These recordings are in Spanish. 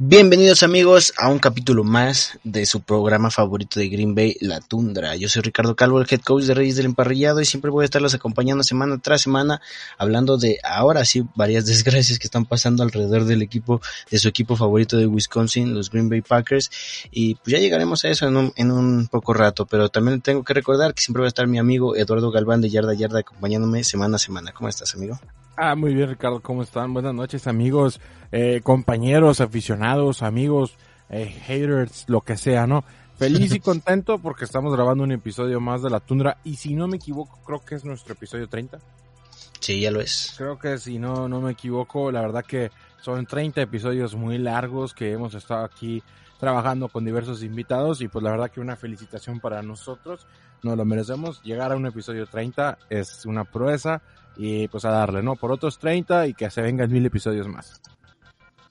Bienvenidos amigos a un capítulo más de su programa favorito de Green Bay, La Tundra. Yo soy Ricardo Calvo, el head coach de Reyes del Emparrillado y siempre voy a estarlos acompañando semana tras semana hablando de ahora sí varias desgracias que están pasando alrededor del equipo, de su equipo favorito de Wisconsin, los Green Bay Packers. Y pues ya llegaremos a eso en un, en un poco rato, pero también tengo que recordar que siempre va a estar mi amigo Eduardo Galván de Yarda Yarda acompañándome semana a semana. ¿Cómo estás amigo? Ah, muy bien Ricardo, ¿cómo están? Buenas noches amigos, eh, compañeros, aficionados, amigos, eh, haters, lo que sea, ¿no? Feliz y contento porque estamos grabando un episodio más de La Tundra y si no me equivoco creo que es nuestro episodio 30. Sí, ya lo es. Creo que si no, no me equivoco, la verdad que son 30 episodios muy largos que hemos estado aquí trabajando con diversos invitados y pues la verdad que una felicitación para nosotros, nos lo merecemos. Llegar a un episodio 30 es una proeza y pues a darle, ¿no? Por otros 30 y que se vengan mil episodios más.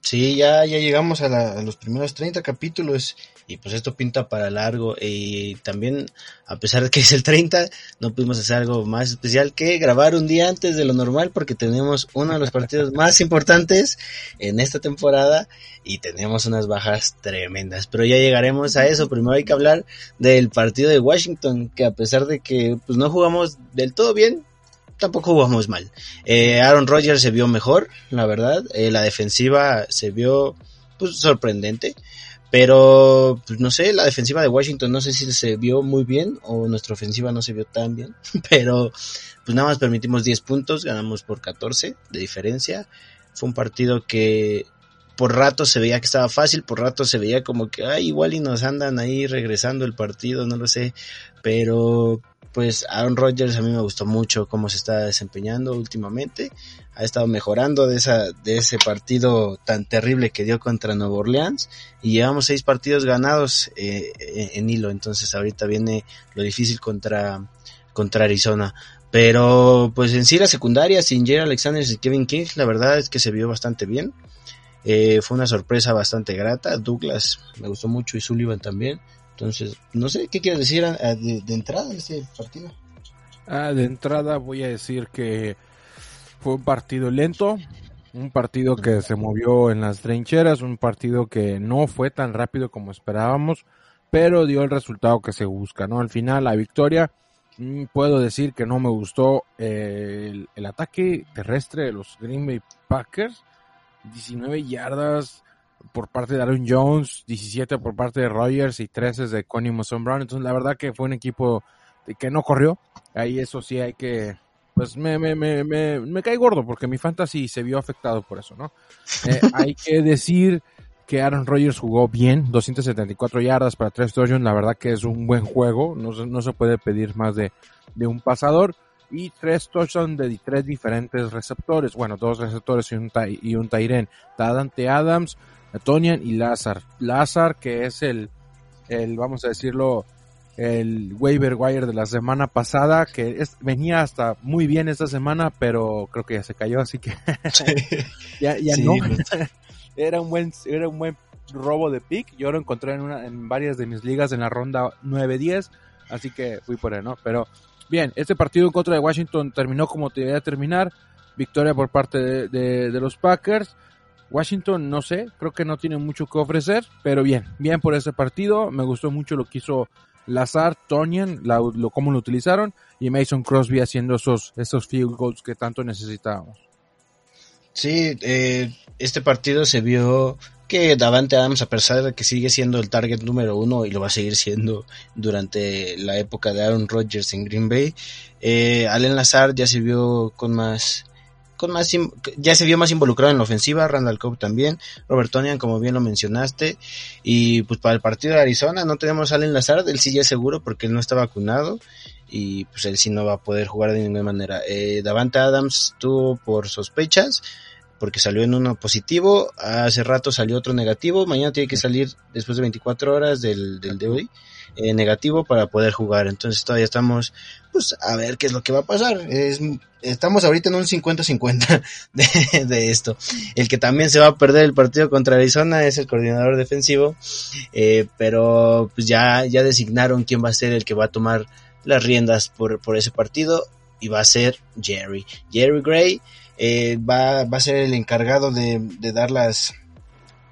Sí, ya, ya llegamos a, la, a, los primeros 30 capítulos y pues esto pinta para largo y también a pesar de que es el 30 no pudimos hacer algo más especial que grabar un día antes de lo normal porque tenemos uno de los partidos más importantes en esta temporada y tenemos unas bajas tremendas, pero ya llegaremos a eso, primero hay que hablar del partido de Washington que a pesar de que pues no jugamos del todo bien, tampoco jugamos mal. Eh, Aaron Rodgers se vio mejor, la verdad. Eh, la defensiva se vio pues sorprendente. Pero, pues no sé, la defensiva de Washington no sé si se vio muy bien o nuestra ofensiva no se vio tan bien. Pero, pues nada más permitimos 10 puntos, ganamos por 14 de diferencia. Fue un partido que por rato se veía que estaba fácil, por rato se veía como que, ay, igual y nos andan ahí regresando el partido, no lo sé. Pero, pues Aaron Rodgers a mí me gustó mucho cómo se está desempeñando últimamente. Ha estado mejorando de esa de ese partido tan terrible que dio contra Nueva Orleans y llevamos seis partidos ganados eh, en hilo. Entonces ahorita viene lo difícil contra contra Arizona. Pero pues en sí la secundaria sin Jerry Alexander y Kevin King la verdad es que se vio bastante bien. Eh, fue una sorpresa bastante grata. Douglas me gustó mucho y Sullivan también. Entonces, no sé, ¿qué quieres decir de, entrada de este partido? Ah, de entrada voy a decir que fue un partido lento, un partido que se movió en las trincheras, un partido que no fue tan rápido como esperábamos, pero dio el resultado que se busca, ¿no? Al final, la victoria, mmm, puedo decir que no me gustó eh, el, el ataque terrestre de los Green Bay Packers, 19 yardas, por parte de Aaron Jones, 17 por parte de Rogers y 13 de Connie Mason Brown. Entonces, la verdad que fue un equipo que no corrió. Ahí eso sí hay que, pues me, me, me, me, me cae gordo porque mi fantasy se vio afectado por eso, ¿no? Eh, hay que decir que Aaron Rodgers jugó bien, 274 yardas para 3 touchdowns, la verdad que es un buen juego, no, no se puede pedir más de, de un pasador. Y tres touchdowns de tres diferentes receptores, bueno, dos receptores y un, y un Tyren, Dante Adams, Tonian y Lazar. Lazar, que es el, el, vamos a decirlo, el waiver wire de la semana pasada, que es, venía hasta muy bien esta semana, pero creo que ya se cayó, así que ya, ya sí, no. era un buen, era un buen robo de pick. Yo lo encontré en, una, en varias de mis ligas en la ronda 9-10, así que fui por él, ¿no? Pero bien, este partido en contra de Washington terminó como debía terminar. Victoria por parte de, de, de los Packers. Washington, no sé, creo que no tiene mucho que ofrecer, pero bien, bien por ese partido. Me gustó mucho lo que hizo Lazar, Tonian, lo, cómo lo utilizaron, y Mason Crosby haciendo esos, esos field goals que tanto necesitábamos. Sí, eh, este partido se vio que Davante Adams, a pesar de que sigue siendo el target número uno y lo va a seguir siendo durante la época de Aaron Rodgers en Green Bay, eh, Allen Lazar ya se vio con más con más ya se vio más involucrado en la ofensiva, Randall Cobb también, Robert Tonian como bien lo mencionaste y pues para el partido de Arizona no tenemos a Allen Lazard, él sí ya es seguro porque él no está vacunado y pues él sí no va a poder jugar de ninguna manera. Eh, Davante Adams tuvo por sospechas porque salió en uno positivo, hace rato salió otro negativo, mañana tiene que salir después de 24 horas del, del de hoy eh, negativo para poder jugar. Entonces todavía estamos, pues, a ver qué es lo que va a pasar. Es, estamos ahorita en un 50-50 de, de, esto. El que también se va a perder el partido contra Arizona es el coordinador defensivo, eh, pero pues ya, ya designaron quién va a ser el que va a tomar las riendas por, por ese partido y va a ser Jerry. Jerry Gray eh, va, va a ser el encargado de, de dar las,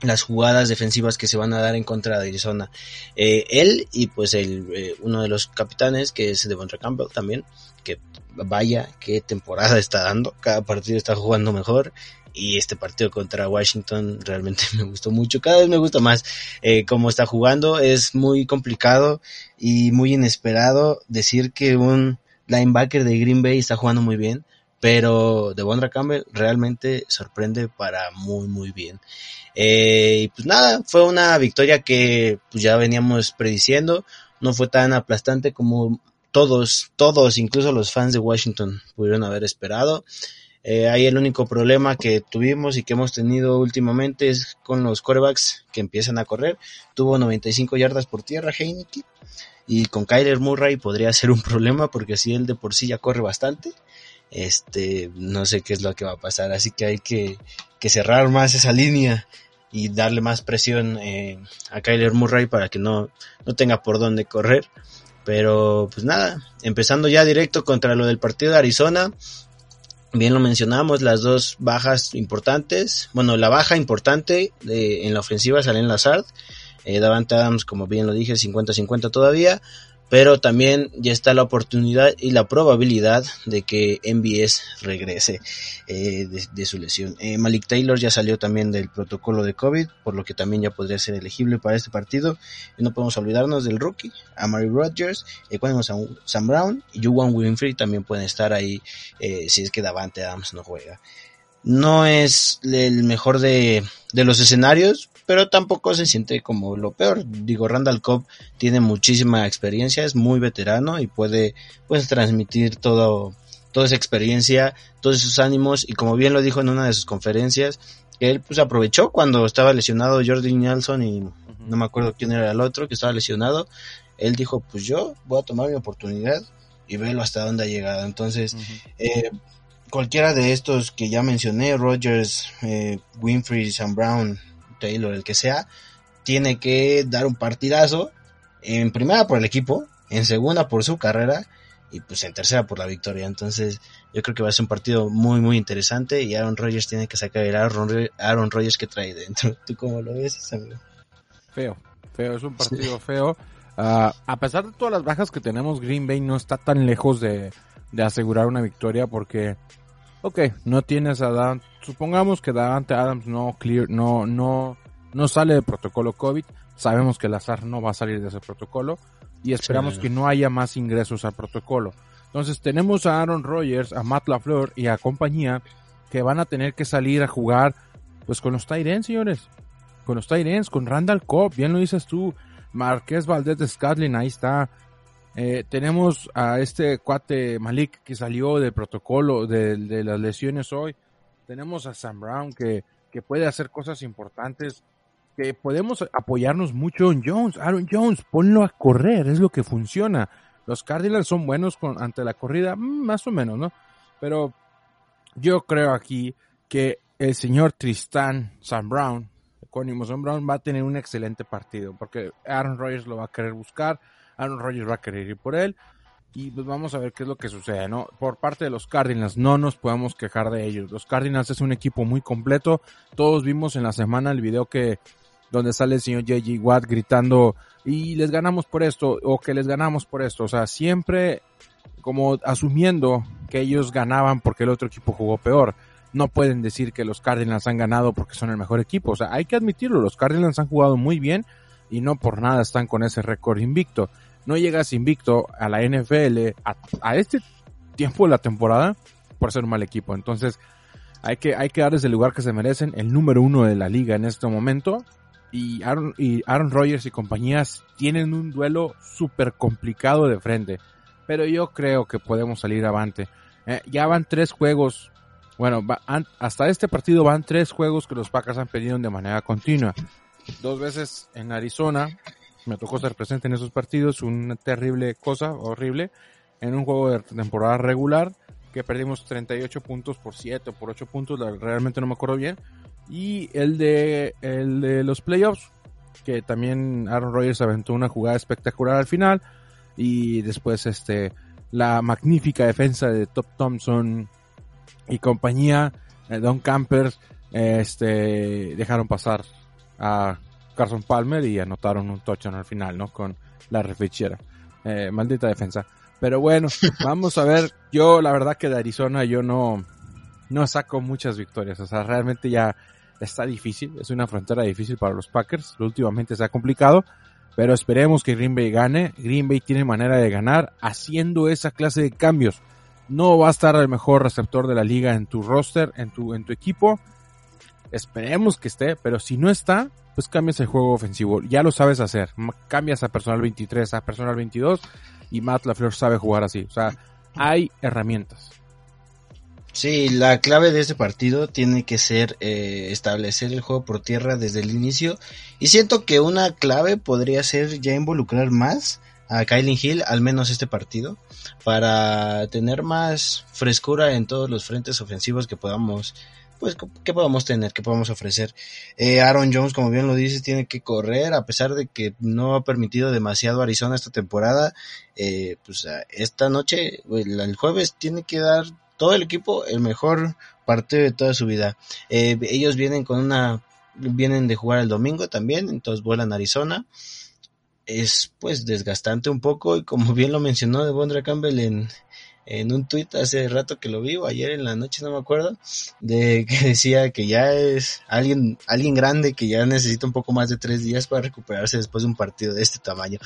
las jugadas defensivas que se van a dar en contra de Arizona. Eh, él y pues el, eh, uno de los capitanes, que es Devonta Campbell también, que vaya qué temporada está dando, cada partido está jugando mejor y este partido contra Washington realmente me gustó mucho, cada vez me gusta más eh, cómo está jugando, es muy complicado y muy inesperado decir que un linebacker de Green Bay está jugando muy bien, pero Devondra Campbell realmente sorprende para muy muy bien. Eh, y pues nada, fue una victoria que pues ya veníamos prediciendo, no fue tan aplastante como todos, todos, incluso los fans de Washington pudieron haber esperado. Eh, ahí el único problema que tuvimos y que hemos tenido últimamente es con los corebacks que empiezan a correr. Tuvo 95 yardas por tierra Heineke y con Kyler Murray podría ser un problema porque si él de por sí ya corre bastante, este, no sé qué es lo que va a pasar. Así que hay que, que cerrar más esa línea y darle más presión eh, a Kyler Murray para que no, no tenga por dónde correr. Pero pues nada, empezando ya directo contra lo del partido de Arizona. Bien lo mencionamos, las dos bajas importantes. Bueno, la baja importante en la ofensiva sale en Lazard. Eh, Davante Adams, como bien lo dije, 50-50 todavía pero también ya está la oportunidad y la probabilidad de que MBS regrese eh, de, su lesión. Eh, Malik Taylor ya salió también del protocolo de COVID, por lo que también ya podría ser elegible para este partido. Y no podemos olvidarnos del rookie, a Mary Rodgers, eh, a Sam Brown y Juwan Winfrey también pueden estar ahí eh, si es que Davante Adams no juega. No es el mejor de, de los escenarios, pero tampoco se siente como lo peor. Digo, Randall Cobb tiene muchísima experiencia, es muy veterano y puede pues transmitir todo, toda esa experiencia, todos esos ánimos y como bien lo dijo en una de sus conferencias, él pues aprovechó cuando estaba lesionado Jordi Nelson y no me acuerdo quién era el otro que estaba lesionado, él dijo pues yo voy a tomar mi oportunidad y verlo hasta dónde ha llegado. Entonces, eh, cualquiera de estos que ya mencioné, Rogers, eh, Winfrey, Sam Brown, Taylor, el que sea, tiene que dar un partidazo, en primera por el equipo, en segunda por su carrera y pues en tercera por la victoria. Entonces yo creo que va a ser un partido muy muy interesante y Aaron Rodgers tiene que sacar el Aaron, Aaron Rodgers que trae dentro. ¿Tú cómo lo ves, amigo? Feo, feo, es un partido feo. Uh, a pesar de todas las bajas que tenemos, Green Bay no está tan lejos de, de asegurar una victoria porque ok, no tienes a Dan, supongamos que Davante Adams no clear, no, no, no sale del protocolo COVID, sabemos que Lazar no va a salir de ese protocolo y esperamos que no haya más ingresos al protocolo. Entonces tenemos a Aaron Rodgers, a Matt LaFleur y a compañía que van a tener que salir a jugar pues con los Tyrens, señores. Con los Tyrens, con Randall Cobb, bien lo dices tú, Marqués Valdez de Scatlin, ahí está. Eh, tenemos a este cuate Malik que salió del protocolo de, de, las lesiones hoy. Tenemos a Sam Brown que, que puede hacer cosas importantes. Que podemos apoyarnos mucho en Jones. Aaron Jones, ponlo a correr, es lo que funciona. Los Cardinals son buenos con, ante la corrida, mm, más o menos, ¿no? Pero yo creo aquí que el señor Tristan Sam Brown, con Sam Brown, va a tener un excelente partido porque Aaron Rodgers lo va a querer buscar Aaron Rodgers va a querer ir por él. Y pues vamos a ver qué es lo que sucede, ¿no? Por parte de los Cardinals, no nos podemos quejar de ellos. Los Cardinals es un equipo muy completo. Todos vimos en la semana el video que donde sale el señor J.J. Watt gritando y les ganamos por esto o que les ganamos por esto. O sea, siempre como asumiendo que ellos ganaban porque el otro equipo jugó peor. No pueden decir que los Cardinals han ganado porque son el mejor equipo. O sea, hay que admitirlo. Los Cardinals han jugado muy bien y no por nada están con ese récord invicto no llegas invicto a la NFL a, este tiempo de la temporada por ser un mal equipo. Entonces, hay que, hay que darles el lugar que se merecen, el número uno de la liga en este momento. Y Aaron, y Aaron Rodgers y compañías tienen un duelo súper complicado de frente. Pero yo creo que podemos salir avante. Eh, ya van tres juegos. Bueno, hasta este partido van tres juegos que los Packers han pedido de manera continua. Dos veces en Arizona. Me tocó ser presente en esos partidos. Una terrible cosa, horrible. En un juego de temporada regular que perdimos 38 puntos por 7 o por 8 puntos, realmente no me acuerdo bien. Y el de, el de los playoffs, que también Aaron Rodgers aventó una jugada espectacular al final. Y después este la magnífica defensa de Top Thompson y compañía, eh, Don Campers, este, dejaron pasar a Carson Palmer y anotaron un touchdown al final, ¿no? Con la refichera. Eh, maldita defensa. Pero bueno, vamos a ver. Yo, la verdad que de Arizona yo no, no saco muchas victorias. O sea, realmente ya está difícil. Es una frontera difícil para los Packers. Últimamente se ha complicado. Pero esperemos que Green Bay gane. Green Bay tiene manera de ganar haciendo esa clase de cambios. No va a estar el mejor receptor de la liga en tu roster, en tu, en tu equipo. Esperemos que esté, pero si no está, pues cambias el juego ofensivo. Ya lo sabes hacer. Cambias a personal 23 a personal 22 y Matt LaFleur sabe jugar así. O sea, hay herramientas. Sí, la clave de este partido tiene que ser eh, establecer el juego por tierra desde el inicio. Y siento que una clave podría ser ya involucrar más a Kylie Hill, al menos este partido, para tener más frescura en todos los frentes ofensivos que podamos pues, ¿qué podemos tener? ¿Qué podemos ofrecer? Eh, Aaron Jones, como bien lo dices, tiene que correr, a pesar de que no ha permitido demasiado Arizona esta temporada, eh, pues esta noche, el, jueves, tiene que dar todo el equipo el mejor partido de toda su vida. Eh, ellos vienen con una, vienen de jugar el domingo también, entonces vuelan a Arizona. Es pues desgastante un poco y como bien lo mencionó Devondra Campbell en, en un tuit hace rato que lo vi, ayer en la noche no me acuerdo, de que decía que ya es alguien, alguien grande que ya necesita un poco más de tres días para recuperarse después de un partido de este tamaño.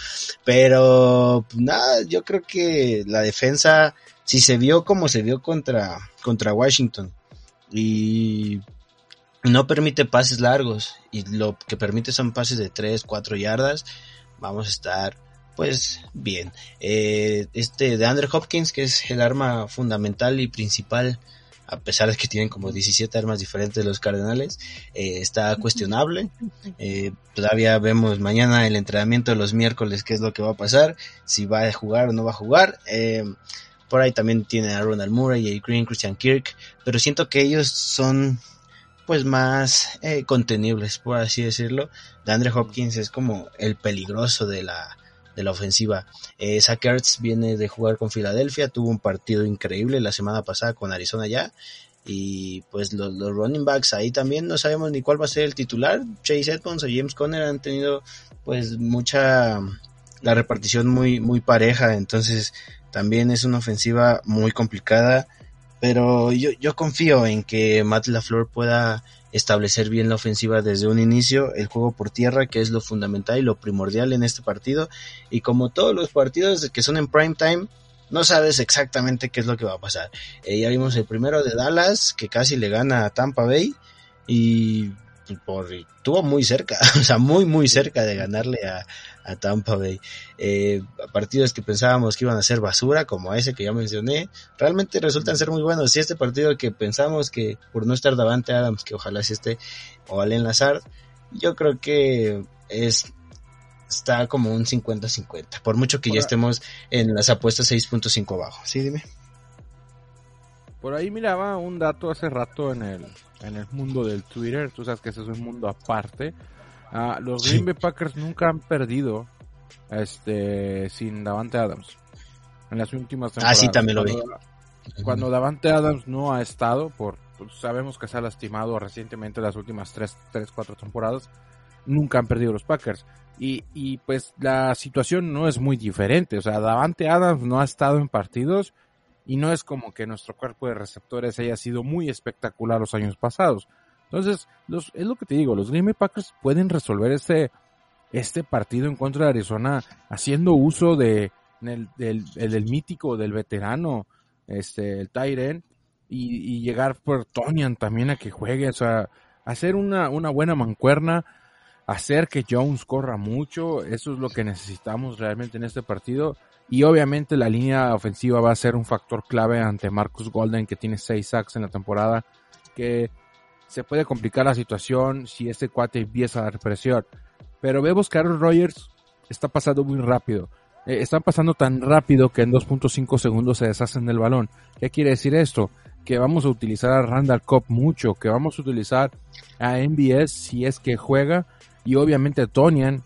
Pero pues, nada, yo creo que la defensa, si se vio como se vio contra, contra Washington y no permite pases largos y lo que permite son pases de tres, cuatro yardas, vamos a estar pues bien. Eh, este de Andrew Hopkins, que es el arma fundamental y principal, a pesar de que tienen como 17 armas diferentes los Cardenales, eh, está cuestionable. Eh, todavía vemos mañana el entrenamiento de los miércoles qué es lo que va a pasar, si va a jugar o no va a jugar. por ahí también tiene a Ronald Murray, a Green, Christian Kirk, pero siento que ellos son pues más contenibles, por así decirlo. De Andrew Hopkins es como el peligroso de la de la ofensiva. Eh, Zach viene de jugar con Filadelfia, tuvo un partido increíble la semana pasada con Arizona ya. Y pues los, running backs ahí también no sabemos ni cuál va a ser el titular. Chase Edmonds o James Conner han tenido pues mucha la repartición muy muy pareja, entonces también es una ofensiva muy complicada, pero yo, yo confío en que Matt LaFleur pueda establecer bien la ofensiva desde un inicio, el juego por tierra, que es lo fundamental y lo primordial en este partido. Y como todos los partidos que son en prime time, no sabes exactamente qué es lo que va a pasar. Eh, ya vimos el primero de Dallas, que casi le gana a Tampa Bay, y por, estuvo muy cerca, o sea, muy, muy cerca de ganarle a, a Tampa Bay. Eh, partidos que pensábamos que iban a ser basura, como ese que ya mencioné, realmente resultan ser muy buenos. Si este partido que pensamos que por no estar Davante Adams, que ojalá si esté, o Allen Lazard, yo creo que es está como un 50-50, por mucho que ya estemos en las apuestas 6.5 abajo. Sí, dime. Por ahí miraba un dato hace rato en el, en el mundo del Twitter, tú sabes que ese es un mundo aparte, Ah, los Green Bay Packers nunca han perdido este sin Davante Adams en las últimas temporadas. Ah, sí, también lo vi. Cuando, Davante Adams no ha estado, por pues, sabemos que se ha lastimado recientemente las últimas 3, 3 4 temporadas, nunca han perdido los Packers. Y, y pues la situación no es muy diferente. O sea, Davante Adams no ha estado en partidos y no es como que nuestro cuerpo de receptores haya sido muy espectacular los años pasados. Entonces, los, es lo que te digo, los Green Bay Packers pueden resolver este, este partido en contra de Arizona haciendo uso de, del, del, mítico, del veterano, este, el Tyren, y, llegar por Tonian también a que juegue, o sea, hacer una, una buena mancuerna, hacer que Jones corra mucho, eso es lo que necesitamos realmente en este partido. Y obviamente la línea ofensiva va a ser un factor clave ante Marcus Golden, que tiene seis sacks en la temporada, que se puede complicar la situación si este cuate empieza a dar presión. Pero vemos que Aaron Rodgers está pasando muy rápido. Eh, están pasando tan rápido que en 2.5 segundos se deshacen del balón. ¿Qué quiere decir esto? Que vamos a utilizar a Randall Cobb mucho, que vamos a utilizar a MBS si es que juega, y obviamente Tonian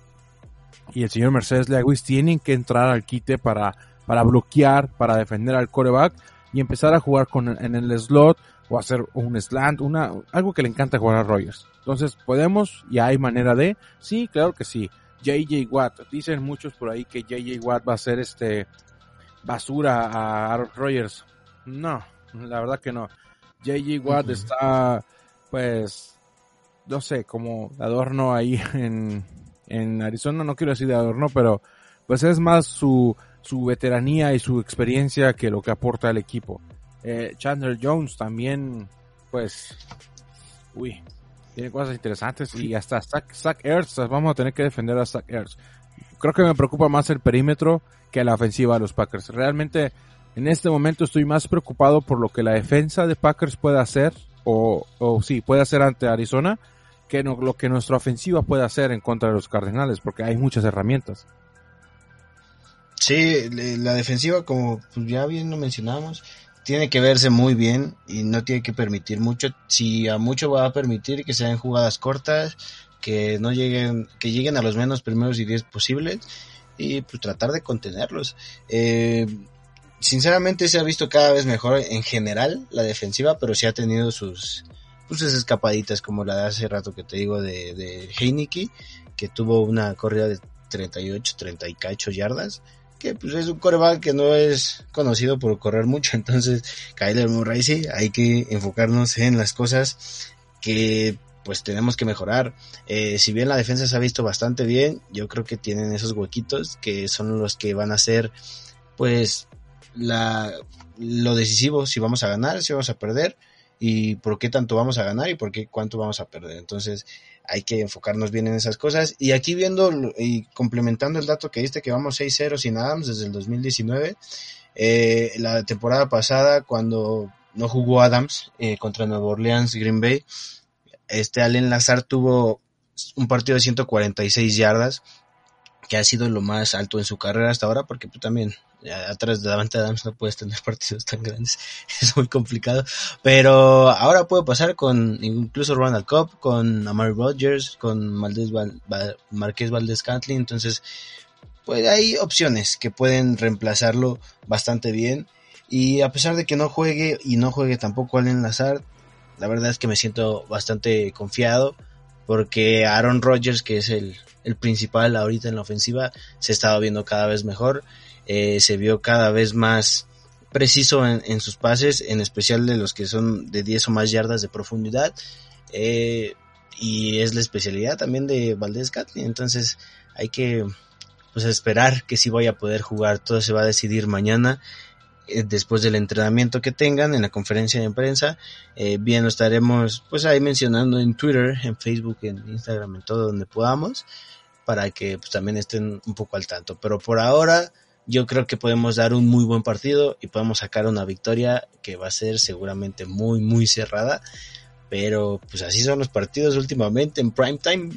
y el señor Mercedes Lewis tienen que entrar al quite para, para bloquear, para defender al coreback y empezar a jugar con, en el slot o hacer un slant, una, algo que le encanta jugar a Rogers. Entonces, ¿podemos? ¿Y hay manera de? Sí, claro que sí. JJ Watt. Dicen muchos por ahí que JJ Watt va a ser este basura a Aaron Rodgers. No, la verdad que no. JJ Watt está, pues, no sé, como adorno ahí en, en Arizona. No quiero decir de adorno, pero pues es más su, su veteranía y su experiencia que lo que aporta al equipo. Eh, Chandler Jones también, pues, uy, tiene cosas interesantes y hasta Zach, Zach Ertz, vamos a tener que defender a Zach Ertz. Creo que me preocupa más el perímetro que la ofensiva de los Packers. Realmente en este momento estoy más preocupado por lo que la defensa de Packers puede hacer o, o sí, puede hacer ante Arizona que lo que nuestra ofensiva puede hacer en contra de los Cardenales porque hay muchas herramientas. Sí, la defensiva, como pues, ya bien lo mencionamos, tiene que verse muy bien y no tiene que permitir mucho. Si a mucho va a permitir que sean jugadas cortas, que no lleguen, que lleguen a los menos primeros y diez posibles y pues tratar de contenerlos. Eh, sinceramente se ha visto cada vez mejor en general la defensiva, pero sí ha tenido sus, pues, escapaditas como la de hace rato que te digo de, de Heineke, que tuvo una corrida de 38, 38 yardas que pues es un coreback que no es conocido por correr mucho, entonces Kyler Murray sí, hay que enfocarnos en las cosas que pues tenemos que mejorar. Eh, si bien la defensa se ha visto bastante bien, yo creo que tienen esos huequitos que son los que van a ser pues la, lo decisivo si vamos a ganar, si vamos a perder y por qué tanto vamos a ganar y por qué cuánto vamos a perder. Entonces, hay que enfocarnos bien en esas cosas. Y aquí viendo y complementando el dato que diste que vamos 6-0 sin Adams desde el 2019, eh, la temporada pasada cuando no jugó Adams eh, contra Nueva Orleans Green Bay, este Allen Lazar tuvo un partido de 146 yardas, que ha sido lo más alto en su carrera hasta ahora, porque pues, también atrás de Davante Adams no puedes tener partidos tan grandes, es muy complicado, pero ahora puede pasar con incluso Ronald Cobb, con Amari Rodgers, con Maldez Marqués Valdez Cantley, entonces pues hay opciones que pueden reemplazarlo bastante bien. Y a pesar de que no juegue y no juegue tampoco al enlazar, la verdad es que me siento bastante confiado porque Aaron Rodgers, que es el, el principal ahorita en la ofensiva, se ha estado viendo cada vez mejor eh, se vio cada vez más preciso en, sus pases, en especial de los que son de 10 o más yardas de profundidad. Eh, y es la especialidad también de Valdés Catley. Entonces hay que pues, esperar que si vaya a poder jugar. Todo se va a decidir mañana después del entrenamiento que tengan en la conferencia de prensa. bien lo estaremos pues ahí mencionando en Twitter, en Facebook, en Instagram, en todo donde podamos para que pues, también estén un poco al tanto. Pero por ahora yo creo que podemos dar un muy buen partido y podemos sacar una victoria que va a ser seguramente muy, muy cerrada. Pero pues así son los partidos últimamente en prime time.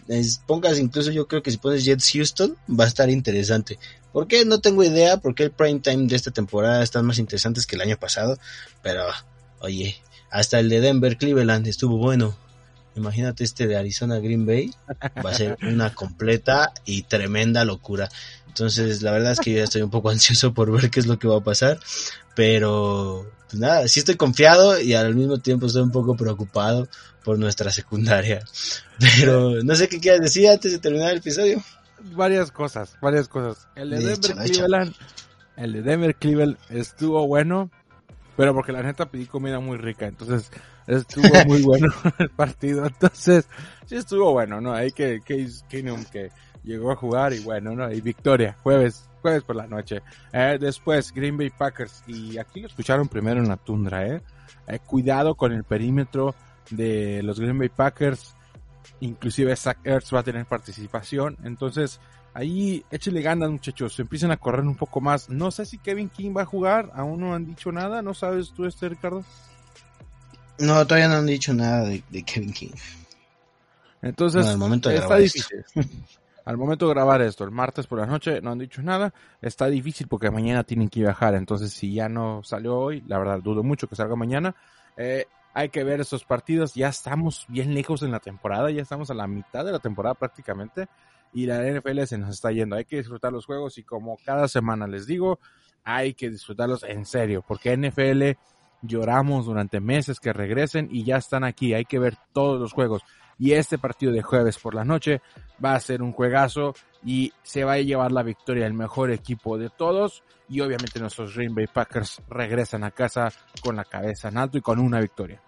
pongas incluso yo creo que si pones Jets Houston va a estar interesante. ¿Por qué? No tengo idea. Porque el prime time de esta temporada están más interesantes que el año pasado. Pero oye, hasta el de Denver Cleveland estuvo bueno. Imagínate este de Arizona Green Bay. Va a ser una completa y tremenda locura. Entonces, la verdad es que yo ya estoy un poco ansioso por ver qué es lo que va a pasar. Pero, pues nada, sí estoy confiado y al mismo tiempo estoy un poco preocupado por nuestra secundaria. Pero no sé qué quieras decir antes de terminar el episodio. Varias cosas, varias cosas. El de, Denver Cleveland, el de Denver Cleveland estuvo bueno, pero porque la neta pedí comida muy rica, entonces estuvo muy bueno el partido. Entonces, sí estuvo bueno, ¿no? Hay que, que, que llegó a jugar y bueno, ¿no? Y victoria, jueves, jueves por la noche. Eh, después, Green Bay Packers. Y aquí lo escucharon primero en la tundra, ¿eh? eh cuidado con el perímetro de los Green Bay Packers. Inclusive Zach Ertz va a tener participación. Entonces, ahí échale ganas muchachos. Empiecen a correr un poco más. No sé si Kevin King va a jugar. Aún no han dicho nada. ¿No sabes tú este, Ricardo? No, todavía no han dicho nada de, Kevin King. Entonces, momento está difícil. al momento de grabar esto, el martes por la noche, no han dicho nada. Está difícil porque mañana tienen que viajar. Entonces, si ya no salió hoy, la verdad dudo mucho que salga mañana. Eh, hay que ver esos partidos. Ya estamos bien lejos en la temporada. Ya estamos a la mitad de la temporada prácticamente. Y la NFL se nos está yendo. Hay que disfrutar los juegos y como cada semana les digo, hay que disfrutarlos en serio. Porque NFL lloramos durante meses que regresen y ya están aquí. Hay que ver todos los juegos. Y este partido de jueves por la noche va a ser un juegazo y se va a llevar la victoria el mejor equipo de todos. Y obviamente nuestros Green Bay Packers regresan a casa con la cabeza en alto y con una victoria.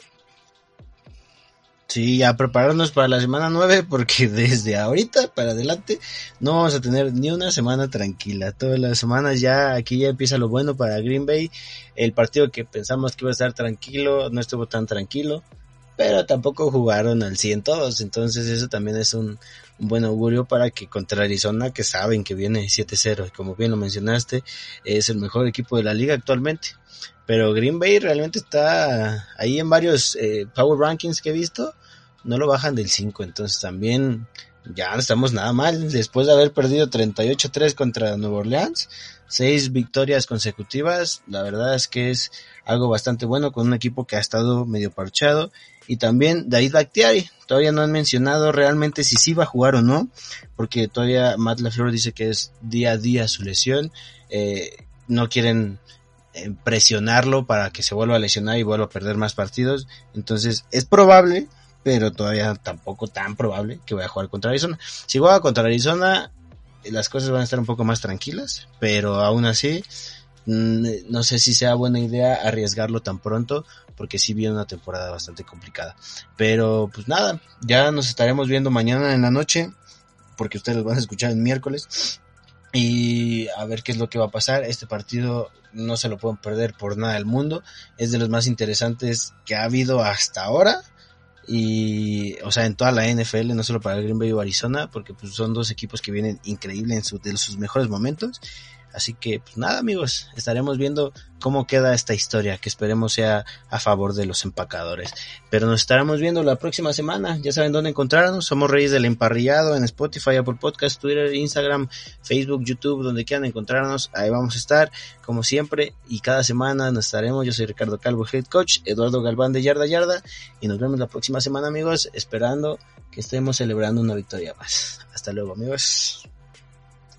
Sí, a prepararnos para la semana 9 porque desde ahorita para adelante no vamos a tener ni una semana tranquila. Todas las semanas ya aquí ya empieza lo bueno para Green Bay. El partido que pensamos que iba a estar tranquilo no estuvo tan tranquilo, pero tampoco jugaron al 100 todos. Entonces eso también es un, un buen augurio para que contra Arizona, que saben que viene 7-0, y como bien lo mencionaste, es el mejor equipo de la liga actualmente. Pero Green Bay realmente está ahí en varios eh, Power Rankings que he visto, no lo bajan del 5, entonces también ya no estamos nada mal. Después de haber perdido 38-3 contra Nueva Orleans, seis victorias consecutivas, la verdad es que es algo bastante bueno con un equipo que ha estado medio parchado. Y también David Bakhtiari, todavía no han mencionado realmente si sí va a jugar o no, porque todavía Matt LaFleur dice que es día a día su lesión. Eh, no quieren eh, presionarlo para que se vuelva a lesionar y vuelva a perder más partidos. Entonces es probable, pero todavía tampoco tan probable que vaya a jugar contra Arizona. Si juega contra Arizona, las cosas van a estar un poco más tranquilas, pero aún así mm, no sé si sea buena idea arriesgarlo tan pronto porque sí viene una temporada bastante complicada. Pero pues nada, ya nos estaremos viendo mañana en la noche porque ustedes lo van a escuchar el miércoles y a ver qué es lo que va a pasar. Este partido no se lo pueden perder por nada del mundo. Es de los más interesantes que ha habido hasta ahora. Y, o sea, en toda la NFL, no solo para Green Bay o Arizona, porque pues, son dos equipos que vienen increíbles en de sus mejores momentos. Así que, pues nada, amigos, estaremos viendo cómo queda esta historia, que esperemos sea a favor de los empacadores. Pero nos estaremos viendo la próxima semana. Ya saben dónde encontrarnos. Somos Reyes del Emparrillado en Spotify, Apple Podcast, Twitter, Instagram, Facebook, YouTube, donde quieran encontrarnos. Ahí vamos a estar, como siempre. Y cada semana nos estaremos. Yo soy Ricardo Calvo, Head Coach, Eduardo Galván de Yarda Yarda. Y nos vemos la próxima semana, amigos, esperando que estemos celebrando una victoria más. Hasta luego, amigos.